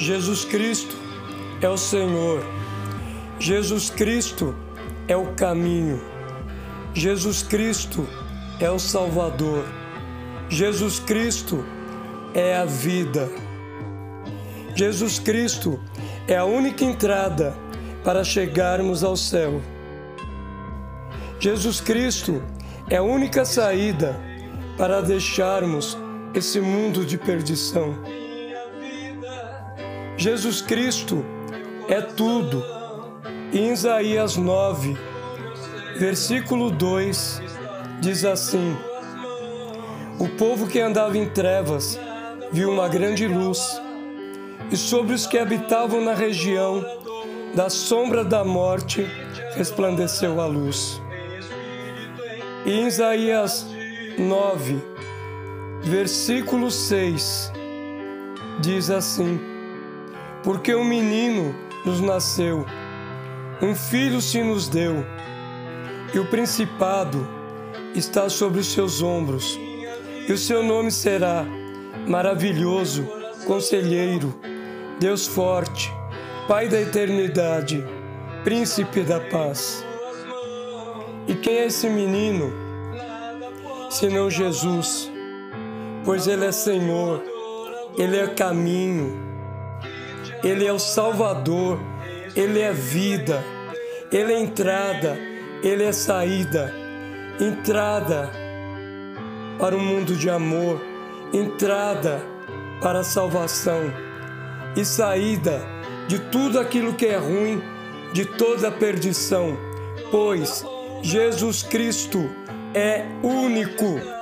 Jesus Cristo é o Senhor. Jesus Cristo é o caminho. Jesus Cristo é o Salvador. Jesus Cristo é a vida. Jesus Cristo é a única entrada para chegarmos ao céu. Jesus Cristo é a única saída para deixarmos esse mundo de perdição. Jesus Cristo é tudo. Em Isaías 9, versículo 2, diz assim: O povo que andava em trevas viu uma grande luz, e sobre os que habitavam na região da sombra da morte resplandeceu a luz. Em Isaías 9, versículo 6, diz assim: porque um menino nos nasceu, um filho se nos deu, e o principado está sobre os seus ombros, e o seu nome será Maravilhoso, Conselheiro, Deus Forte, Pai da Eternidade, Príncipe da Paz. E quem é esse menino? Senão Jesus, pois Ele é Senhor, Ele é caminho, ele é o Salvador, Ele é vida, Ele é entrada, Ele é saída. Entrada para o mundo de amor, entrada para a salvação e saída de tudo aquilo que é ruim, de toda a perdição, pois Jesus Cristo é único